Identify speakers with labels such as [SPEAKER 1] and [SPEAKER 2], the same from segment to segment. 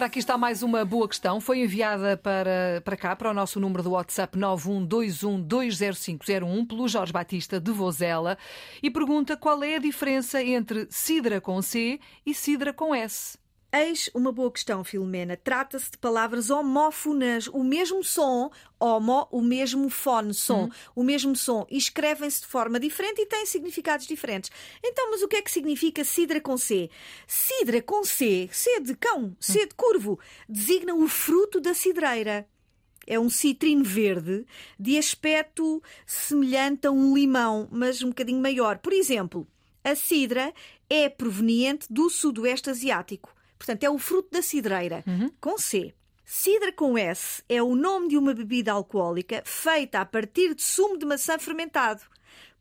[SPEAKER 1] Ora, aqui está mais uma boa questão. Foi enviada para, para cá, para o nosso número do WhatsApp 912120501 pelo Jorge Batista de Vozela e pergunta qual é a diferença entre cidra com C e cidra com S.
[SPEAKER 2] Eis uma boa questão, Filomena. Trata-se de palavras homófonas, o mesmo som, homo, o mesmo fone, som, hum. o mesmo som, e escrevem-se de forma diferente e têm significados diferentes. Então, mas o que é que significa cidra com C? Cidra com C, C de cão, C de curvo, designa o fruto da cidreira. É um citrino verde de aspecto semelhante a um limão, mas um bocadinho maior. Por exemplo, a cidra é proveniente do sudoeste asiático. Portanto, é o fruto da cidreira, uhum. com C. Cidra com S é o nome de uma bebida alcoólica feita a partir de sumo de maçã fermentado.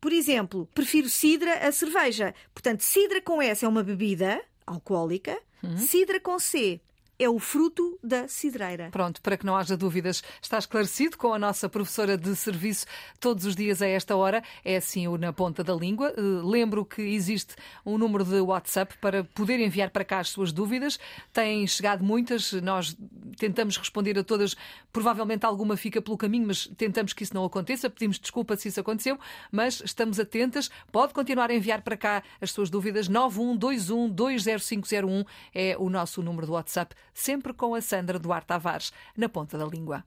[SPEAKER 2] Por exemplo, prefiro cidra a cerveja. Portanto, cidra com S é uma bebida alcoólica, uhum. cidra com C é o fruto da cidreira.
[SPEAKER 1] Pronto, para que não haja dúvidas, está esclarecido com a nossa professora de serviço todos os dias a esta hora. É assim o na ponta da língua. Eh, lembro que existe um número de WhatsApp para poder enviar para cá as suas dúvidas. Têm chegado muitas, nós tentamos responder a todas. Provavelmente alguma fica pelo caminho, mas tentamos que isso não aconteça. Pedimos desculpa se isso aconteceu, mas estamos atentas. Pode continuar a enviar para cá as suas dúvidas. 9121 20501 é o nosso número do WhatsApp sempre com a Sandra Duarte Tavares na ponta da língua.